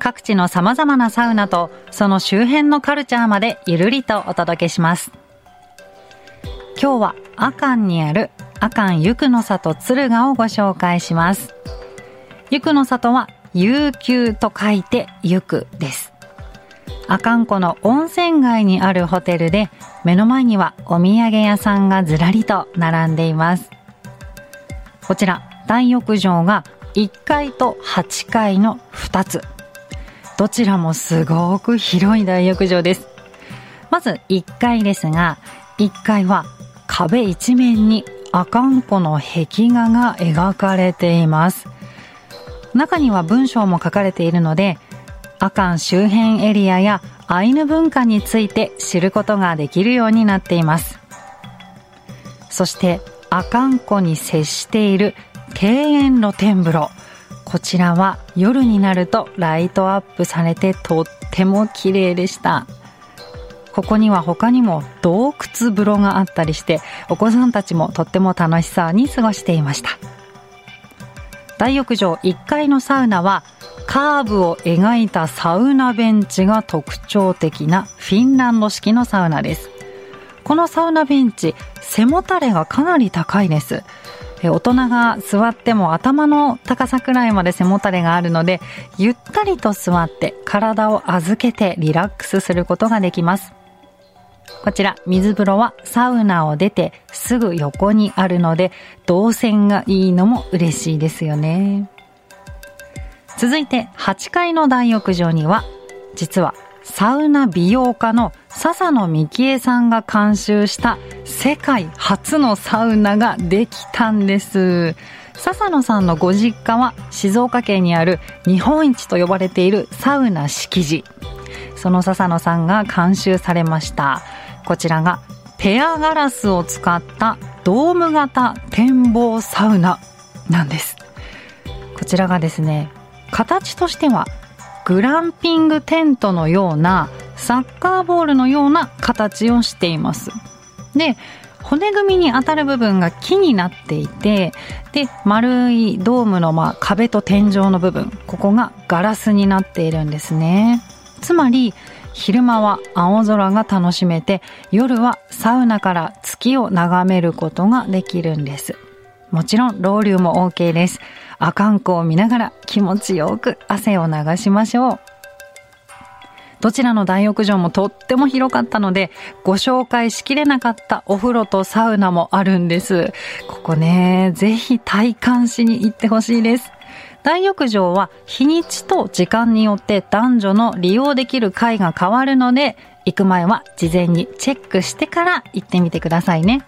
各地の様々なサウナとその周辺のカルチャーまでゆるりとお届けします。今日は阿寒にある阿寒ゆくの里敦賀をご紹介します。ゆくの里は悠久と書いてゆくです。阿寒湖の温泉街にあるホテルで目の前にはお土産屋さんがずらりと並んでいます。こちら大浴場が1階と8階の2つ。どちらもすごく広い大浴場です。まず1階ですが、1階は壁一面に阿寒湖の壁画が描かれています。中には文章も書かれているので、阿寒周辺エリアやアイヌ文化について知ることができるようになっています。そして阿寒湖に接している庭園露天風呂。こちらは夜になるとライトアップされてとっても綺麗でした。ここには他にも洞窟風呂があったりしてお子さんたちもとっても楽しそうに過ごしていました。大浴場1階のサウナはカーブを描いたサウナベンチが特徴的なフィンランド式のサウナです。このサウナベンチ、背もたれがかなり高いです。大人が座っても頭の高さくらいまで背もたれがあるので、ゆったりと座って体を預けてリラックスすることができます。こちら、水風呂はサウナを出てすぐ横にあるので、動線がいいのも嬉しいですよね。続いて、8階の大浴場には、実はサウナ美容家の笹野幹恵さんが監修した世界初のサウナができたんです。笹野さんのご実家は静岡県にある日本一と呼ばれているサウナ敷地。その笹野さんが監修されました。こちらがペアガラスを使ったドーム型展望サウナなんです。こちらがですね、形としてはグランピングテントのようなサッカーボールのような形をしています。で、骨組みに当たる部分が木になっていて、で、丸いドームのまあ壁と天井の部分、ここがガラスになっているんですね。つまり、昼間は青空が楽しめて、夜はサウナから月を眺めることができるんです。もちろん、ロウリュも OK です。阿寒湖を見ながら気持ちよく汗を流しましょう。どちらの大浴場もとっても広かったので、ご紹介しきれなかったお風呂とサウナもあるんです。ここね、ぜひ体感しに行ってほしいです。大浴場は日にちと時間によって男女の利用できる会が変わるので、行く前は事前にチェックしてから行ってみてくださいね。